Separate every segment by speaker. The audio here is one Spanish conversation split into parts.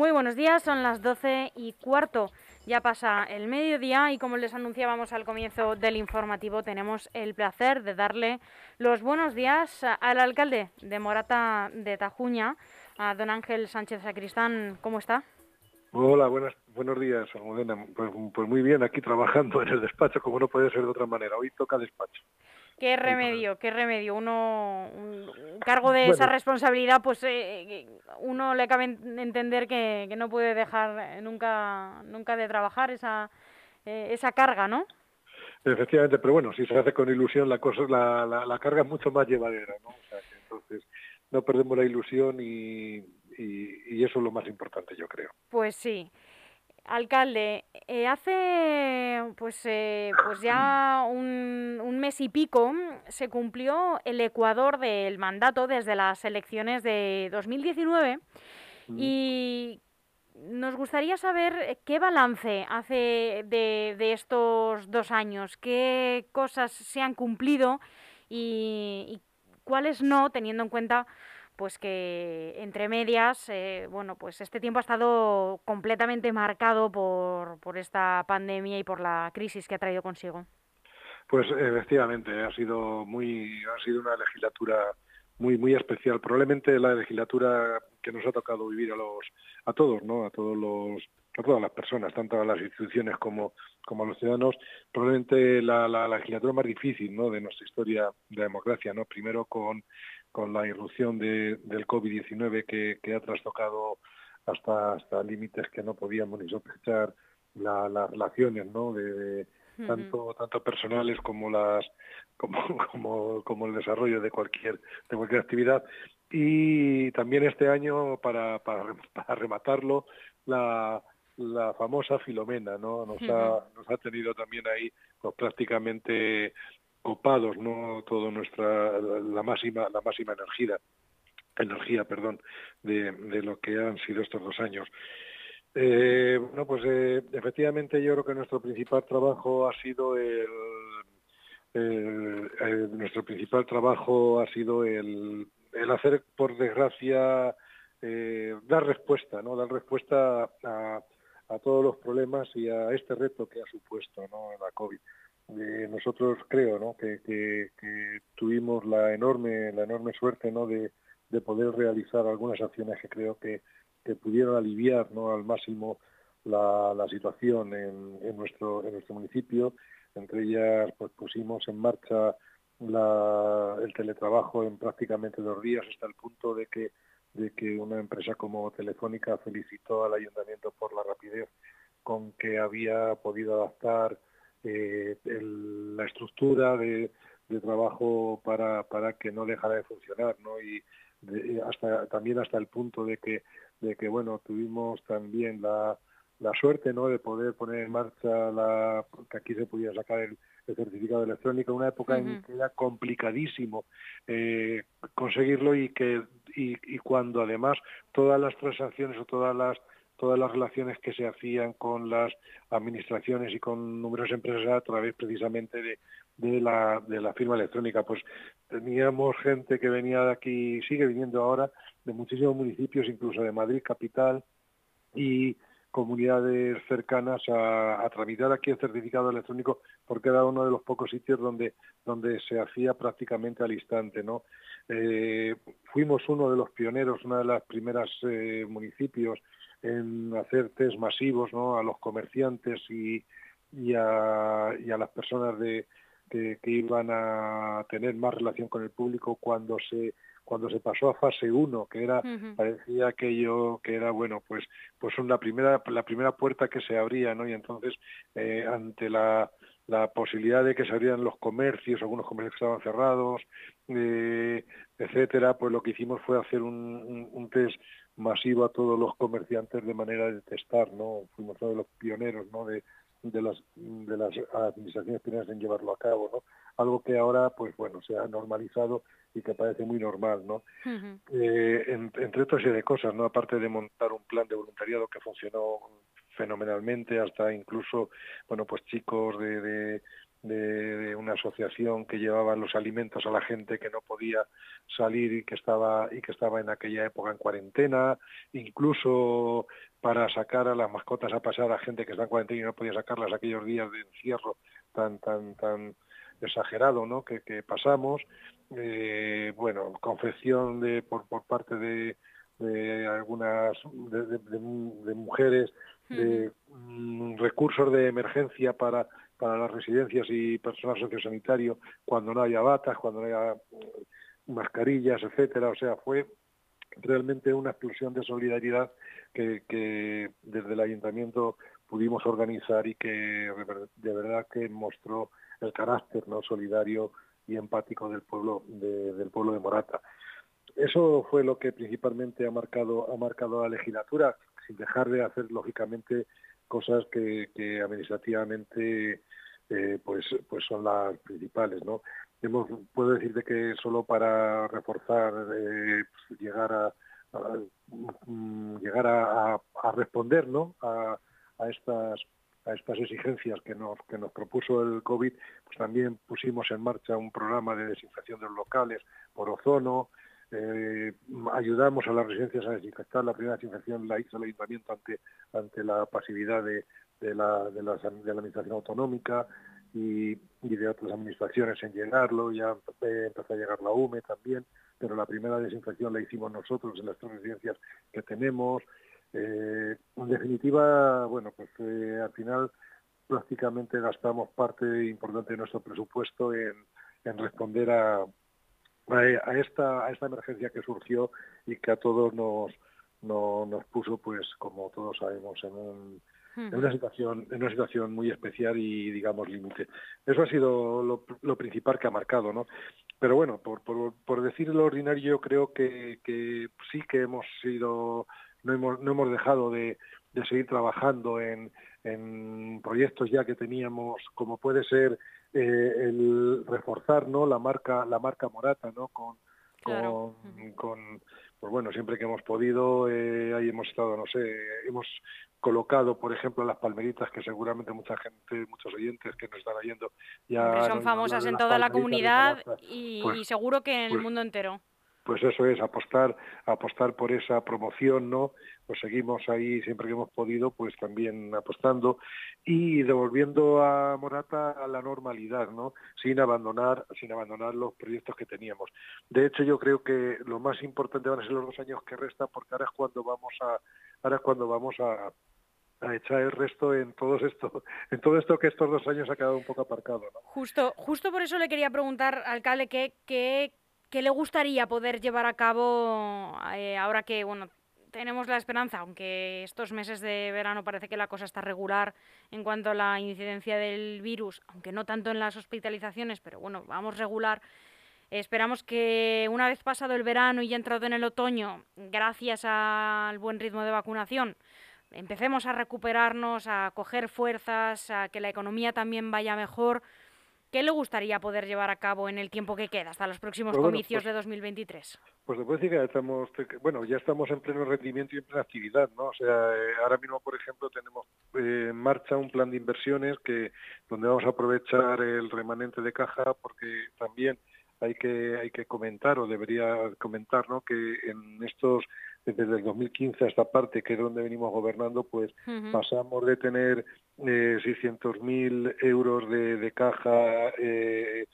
Speaker 1: Muy buenos días, son las 12 y cuarto. Ya pasa el mediodía y como les anunciábamos al comienzo del informativo, tenemos el placer de darle los buenos días al alcalde de Morata de Tajuña, a don Ángel Sánchez Sacristán. ¿Cómo está?
Speaker 2: Hola, buenas, buenos días, Almudena. Pues, pues muy bien, aquí trabajando en el despacho, como no puede ser de otra manera. Hoy toca despacho.
Speaker 1: Qué remedio, qué remedio. Uno, un cargo de esa responsabilidad, pues eh, uno le cabe entender que, no puede dejar nunca, nunca de trabajar esa, eh, esa carga, ¿no?
Speaker 2: Efectivamente, pero bueno, si se hace con ilusión, la cosa, la, la, carga es mucho más llevadera, ¿no? O sea, que entonces no perdemos la ilusión y, y, y, eso es lo más importante, yo creo.
Speaker 1: Pues sí. Alcalde, eh, hace pues, eh, pues ya un, mes y pico se cumplió el ecuador del mandato desde las elecciones de 2019 mm. y nos gustaría saber qué balance hace de, de, estos dos años, qué cosas se han cumplido y, y cuáles no, teniendo en cuenta pues que entre medias, eh, bueno, pues este tiempo ha estado completamente marcado por, por esta pandemia y por la crisis que ha traído consigo.
Speaker 2: Pues efectivamente, ha sido muy, ha sido una legislatura muy muy especial, probablemente la legislatura que nos ha tocado vivir a los, a todos, ¿no? A todos los, a todas las personas, tanto a las instituciones como, como a los ciudadanos, probablemente la legislatura más difícil, ¿no? De nuestra historia de democracia, ¿no? Primero con con la irrupción de, del COVID-19 que, que, ha trastocado hasta, hasta límites que no podíamos ni sospechar las relaciones ¿no? de, tanto tanto personales como las como, como, como el desarrollo de cualquier de cualquier actividad. Y también este año para, para, para rematarlo la, la famosa Filomena no nos ha nos ha tenido también ahí pues, prácticamente copados no todo nuestra la máxima la máxima energía energía perdón de, de lo que han sido estos dos años. Eh, bueno pues eh, efectivamente yo creo que nuestro principal trabajo ha sido el, nuestro principal trabajo ha sido el, el hacer por desgracia eh, dar respuesta no dar respuesta a, a todos los problemas y a este reto que ha supuesto no la covid nosotros creo que, tuvimos la enorme la enorme suerte ¿no? de, de poder realizar algunas acciones que creo que, que pudieron aliviar ¿no? al máximo la, situación en, nuestro en nuestro municipio entre ellas pues pusimos en marcha el teletrabajo en prácticamente dos días hasta el punto de que de que una empresa como Telefónica felicitó al ayuntamiento por la rapidez con que había podido adaptar eh, el, la estructura de, de trabajo para, para que no dejara de funcionar, ¿no? Y de, hasta también hasta el punto de que de que bueno tuvimos también la, la suerte no de poder poner en marcha la que aquí se podía sacar el, el certificado electrónico en una época uh -huh. en que era complicadísimo eh, conseguirlo y que y, y cuando además todas las transacciones o todas las todas las relaciones que se hacían con las administraciones y con numerosas empresas a través precisamente de, la, la firma electrónica. Pues teníamos gente que venía de aquí, sigue viniendo ahora, de muchísimos municipios, incluso de Madrid capital y comunidades cercanas a, a tramitar aquí el certificado electrónico porque era uno de los pocos sitios donde donde se hacía prácticamente al instante no eh, fuimos uno de los pioneros una de las primeras eh, municipios en hacer test masivos ¿no? a los comerciantes y, y, a, y a las personas de, que, que iban a tener más relación con el público cuando se cuando se pasó a fase 1, que era, uh -huh. parecía aquello que era, bueno, pues, pues una primera, la primera puerta que se abría, ¿no? Y entonces, eh, ante la, la posibilidad de que se abrieran los comercios, algunos comercios que estaban cerrados, eh, etcétera, pues lo que hicimos fue hacer un, un, un test masivo a todos los comerciantes de manera de testar, ¿no? Fuimos uno de los pioneros, ¿no? De, de las de las administraciones pioneras en llevarlo a cabo, ¿no? Algo que ahora, pues bueno, se ha normalizado y que parece muy normal, ¿no? Uh -huh. eh, en, entre otra serie de cosas, ¿no? Aparte de montar un plan de voluntariado que funcionó fenomenalmente, hasta incluso, bueno, pues chicos de, de de, una asociación que llevaba los alimentos a la gente que no podía salir y que estaba y que estaba en aquella época en cuarentena, incluso para sacar a las mascotas a pasar a gente que está en cuarentena y no podía sacarlas aquellos días de encierro tan tan tan exagerado ¿no? que, pasamos eh, bueno confección de por, por parte de, de algunas de, mujeres de mm, recursos de emergencia para para las residencias y personal sociosanitario cuando no haya batas, cuando no haya mm, mascarillas, etcétera. O sea, fue realmente una explosión de solidaridad que, desde el ayuntamiento pudimos organizar y que de verdad que mostró el carácter no solidario y empático del pueblo de, del pueblo de Morata. Eso fue lo que principalmente ha marcado ha marcado la legislatura, sin dejar de hacer lógicamente cosas que, administrativamente eh, pues pues son las principales no Hemos, puedo decirte que solo para reforzar eh, pues, llegar a, mm, llegar a, responder no a, estas a estas exigencias que nos que nos propuso el covid pues también pusimos en marcha un programa de desinfección de los locales por ozono eh, ayudamos a las residencias a desinfectar. La primera desinfección la hizo el ayuntamiento ante, ante la pasividad de, de, la, de la administración autonómica y, y, de otras administraciones en llegarlo. Ya empezó a llegar la UME también, pero la primera desinfección la hicimos nosotros en las tres residencias que tenemos. Eh, en definitiva, bueno, pues eh, al final prácticamente gastamos parte importante de nuestro presupuesto en, responder a, a, esta, a esta emergencia que surgió y que a todos nos, nos puso, pues como todos sabemos, en, un, en una situación en una situación muy especial y digamos límite. Eso ha sido lo, lo, principal que ha marcado, ¿no? Pero bueno, por, por, por decir lo ordinario, yo creo que, que sí que hemos sido no hemos, no hemos dejado de, de seguir trabajando en, en proyectos ya que teníamos, como puede ser eh, el reforzar no la marca la marca Morata no con con, pues bueno siempre que hemos podido eh, ahí hemos estado no sé hemos colocado por ejemplo las palmeritas que seguramente mucha gente muchos oyentes que nos están oyendo
Speaker 1: ya son famosas en toda la comunidad y, pues seguro que en el pues mundo entero
Speaker 2: pues eso es apostar apostar por esa promoción no pues seguimos ahí siempre que hemos podido pues también apostando y devolviendo a Morata a la normalidad no sin abandonar sin abandonar los proyectos que teníamos de hecho yo creo que lo más importante van a ser los dos años que restan porque ahora es cuando vamos a ahora es cuando vamos a echar el resto en todo esto, en todo esto que estos dos años ha quedado un poco aparcado. ¿no?
Speaker 1: Justo, justo por eso le quería preguntar, alcalde, qué, qué, ¿Qué le gustaría poder llevar a cabo eh, ahora que, bueno, tenemos la esperanza, aunque estos meses de verano parece que la cosa está regular en cuanto a la incidencia del virus, aunque no tanto en las hospitalizaciones, pero bueno, vamos regular. Esperamos que una vez pasado el verano y ya entrado en el otoño, gracias al buen ritmo de vacunación, empecemos a recuperarnos, a coger fuerzas, a que la economía también vaya mejor ¿Qué le gustaría poder llevar a cabo en el tiempo que queda hasta los próximos pues comicios pues de 2023?
Speaker 2: Pues se puede decir que ya estamos, bueno, ya estamos en pleno rendimiento y en plena actividad, ¿no? O sea, eh, ahora mismo, por ejemplo, tenemos eh, en marcha un plan de inversiones que donde vamos a aprovechar el remanente de caja porque también hay que hay que comentar o debería comentar, ¿no? Que en estos desde el 2015 a esta parte, que es donde venimos gobernando, pues pasamos de tener eh, 600.000 euros de, de caja, eh,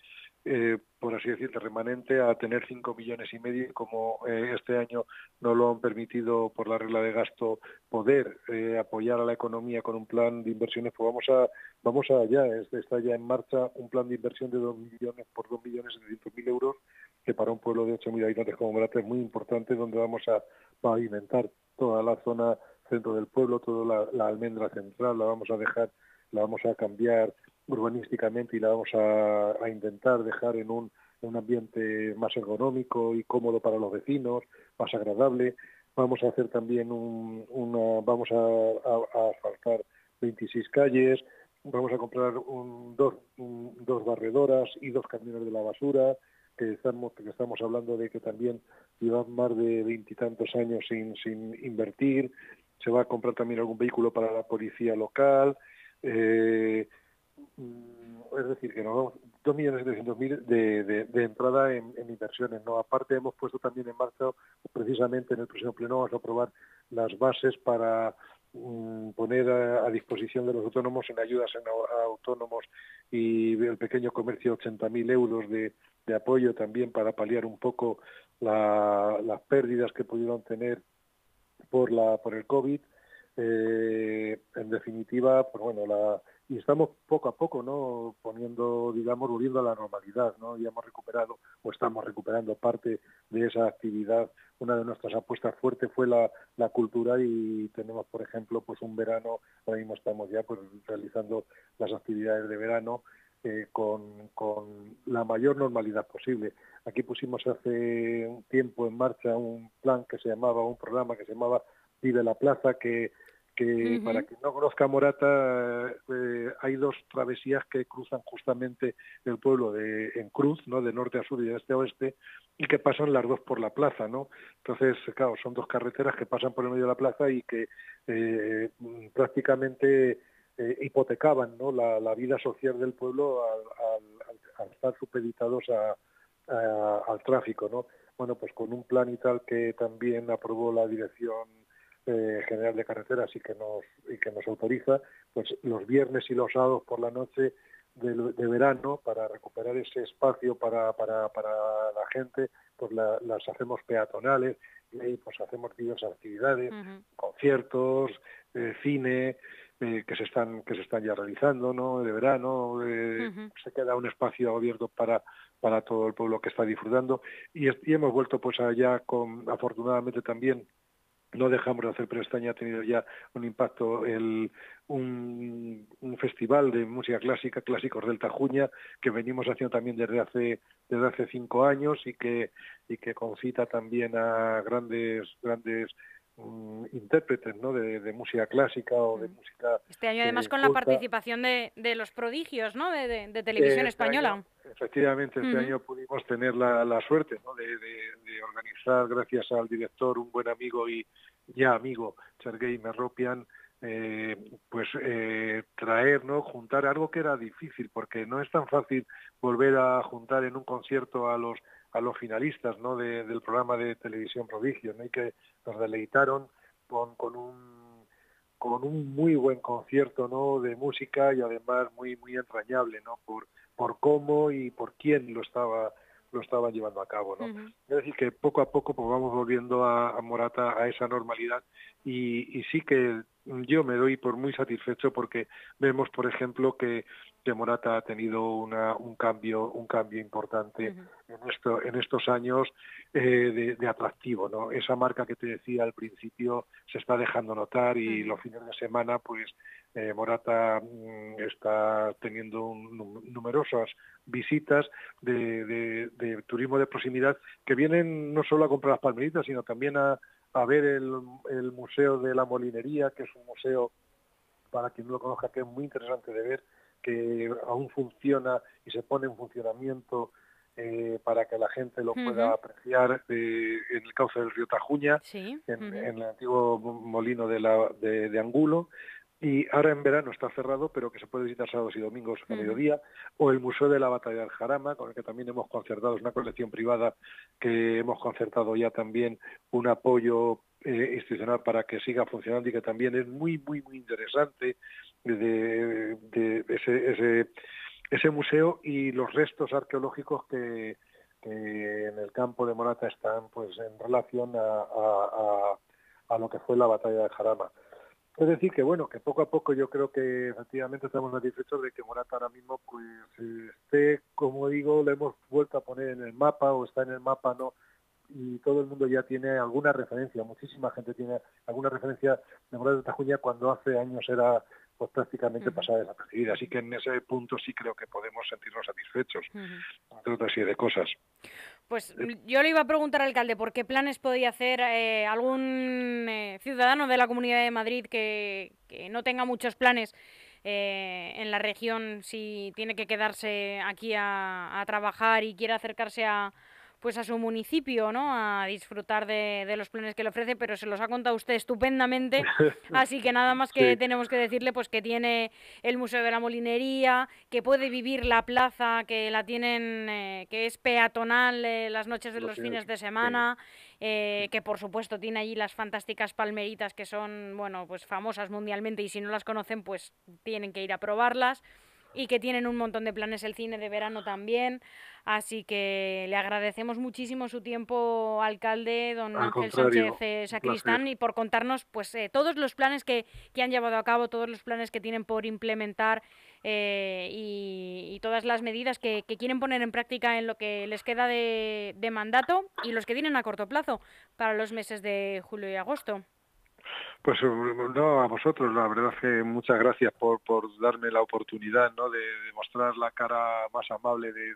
Speaker 2: eh, por así decirlo, remanente, a tener 5 millones y medio, como eh, este año no lo han permitido por la regla de gasto poder eh, apoyar a la economía con un plan de inversiones, pues vamos a vamos allá, está ya en marcha un plan de inversión de 2 millones por 2 millones y mil euros, que para un pueblo de 8.000 habitantes como Morata es muy importante, donde vamos a pavimentar toda la zona centro del pueblo, toda la, almendra central, la vamos a dejar, la vamos a cambiar urbanísticamente y la vamos a, intentar dejar en un, ambiente más ergonómico y cómodo para los vecinos, más agradable. Vamos a hacer también un, una, vamos a, a, asfaltar 26 calles, vamos a comprar un, dos, dos barredoras y dos camiones de la basura, que estamos, que estamos hablando de que también llevan más de veintitantos años sin, sin invertir, se va a comprar también algún vehículo para la policía local, eh, es decir, que nos vamos 2.700.000 de, de, de entrada en, inversiones. ¿no? Aparte hemos puesto también en marcha, precisamente en el próximo pleno vamos a aprobar las bases para mm, poner a, disposición de los autónomos en ayudas a, autónomos y el pequeño comercio 80.000 euros de, de, apoyo también para paliar un poco las pérdidas que pudieron tener por la por el COVID. Eh, en definitiva, pues bueno, la, y estamos poco a poco no poniendo digamos volviendo a la normalidad no ya hemos recuperado o estamos recuperando parte de esa actividad. Una de nuestras apuestas fuertes fue la, la cultura y tenemos por ejemplo pues un verano ahora mismo estamos ya pues realizando las actividades de verano eh, con, con la mayor normalidad posible. Aquí pusimos hace un tiempo en marcha un plan que se llamaba, un programa que se llamaba Vive la Plaza, que que para quien no conozca Morata eh, hay dos travesías que cruzan justamente el pueblo de en cruz, ¿no? de norte a sur y de este a oeste y que pasan las dos por la plaza, ¿no? Entonces, claro, son dos carreteras que pasan por el medio de la plaza y que eh, prácticamente eh, hipotecaban, ¿no? La, la, vida social del pueblo al, al, estar supeditados a, al tráfico, ¿no? Bueno, pues con un plan y tal que también aprobó la dirección eh, general de carreteras y que nos y que nos autoriza pues los viernes y los sábados por la noche de, verano para recuperar ese espacio para, para, para la gente pues las hacemos peatonales y ahí pues hacemos diversas actividades conciertos eh, cine eh, que se están que se están ya realizando no de verano se queda un espacio abierto para para todo el pueblo que está disfrutando. Y, y hemos vuelto pues allá con afortunadamente también no dejamos de hacer, pero este año ha tenido ya un impacto el, un, un, festival de música clásica, Clásicos del Tajuña, que venimos haciendo también desde hace, desde hace cinco años y que, y que concita también a grandes, grandes mm, intérpretes ¿no? de, música clásica o de mm. música...
Speaker 1: Este año además con la participación de, de, los prodigios ¿no? de, de televisión este española.
Speaker 2: Efectivamente, este año pudimos tener la, la suerte ¿no? de, organizar, gracias al director, un buen amigo y ya amigo, Sergei Merropian, eh, pues eh, traer, ¿no? juntar algo que era difícil, porque no es tan fácil volver a juntar en un concierto a los a los finalistas ¿no? del programa de televisión Prodigio, ¿no? y que nos deleitaron con, con un con un muy buen concierto ¿no? de música y además muy muy entrañable ¿no? por por cómo y por quién lo estaba lo estaban llevando a cabo. ¿no? Es decir, que poco a poco pues, vamos volviendo a, Morata a esa normalidad y, y, sí que yo me doy por muy satisfecho porque vemos, por ejemplo, que, que Morata ha tenido una, un cambio un cambio importante en, esto, en estos años eh, de, atractivo. ¿no? Esa marca que te decía al principio se está dejando notar y los fines de semana pues eh, Morata mm, está teniendo numerosas visitas de, de, turismo de proximidad que vienen no solo a comprar las palmeritas, sino también a, a ver el, el, Museo de la Molinería, que es un museo, para quien no lo conozca, que es muy interesante de ver, que aún funciona y se pone en funcionamiento eh, para que la gente lo pueda apreciar eh, en el cauce del río Tajuña, en, el antiguo molino de, la, de, de Angulo, y ahora en verano está cerrado, pero que se puede visitar sábados y domingos a mediodía, o el Museo de la Batalla del Jarama, con el que también hemos concertado, es una colección privada que hemos concertado ya también un apoyo eh, institucional para que siga funcionando y que también es muy, muy, muy interesante de, ese, ese, ese museo y los restos arqueológicos que, en el campo de Morata están pues en relación a, a, lo que fue la batalla de Jarama. Es decir, que bueno, que poco a poco yo creo que efectivamente estamos satisfechos de que Morata ahora mismo pues esté, como digo, le hemos vuelto a poner en el mapa o está en el mapa, ¿no? Y todo el mundo ya tiene alguna referencia, muchísima gente tiene alguna referencia de Morata de Tajuña cuando hace años era pues prácticamente pasada desapercibida. Así que en ese punto sí creo que podemos sentirnos satisfechos, entre otra serie de cosas.
Speaker 1: Pues mm, yo le iba a preguntar al alcalde por qué planes podía hacer eh, algún eh, ciudadano de la Comunidad de Madrid que, no tenga muchos planes eh, en la región, si tiene que quedarse aquí a, trabajar y quiere acercarse a pues a su municipio, ¿no? A disfrutar de, los planes que le ofrece, pero se los ha contado usted estupendamente, así que nada más que tenemos que decirle pues que tiene el Museo de la Molinería, que puede vivir la plaza, que la tienen, eh, que es peatonal eh, las noches de los, fines de semana, eh, que por supuesto tiene allí las fantásticas palmeritas que son, bueno, pues famosas mundialmente y si no las conocen pues tienen que ir a probarlas y que tienen un montón de planes el cine de verano también. Así que le agradecemos muchísimo su tiempo, alcalde, don Ángel Sánchez eh, Sacristán, y por contarnos pues eh, todos los planes que, que, han llevado a cabo, todos los planes que tienen por implementar eh, y, todas las medidas que, que, quieren poner en práctica en lo que les queda de, de mandato y los que tienen a corto plazo para los meses de julio y agosto.
Speaker 2: Pues no, a vosotros, la verdad es que muchas gracias por, darme la oportunidad de, mostrar la cara más amable de,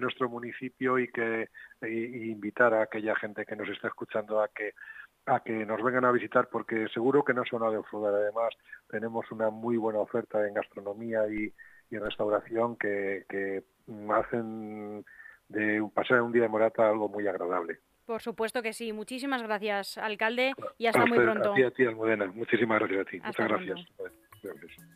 Speaker 2: nuestro municipio y que invitar a aquella gente que nos está escuchando a que a que nos vengan a visitar porque seguro que no son a defraudar. Además, tenemos una muy buena oferta en gastronomía y, y restauración que, que hacen de pasar un día de Morata algo muy agradable.
Speaker 1: Por supuesto que sí. Muchísimas gracias, alcalde, y hasta muy pronto.
Speaker 2: A ti, a ti, Almudena. Muchísimas gracias a ti. Muchas gracias. gracias.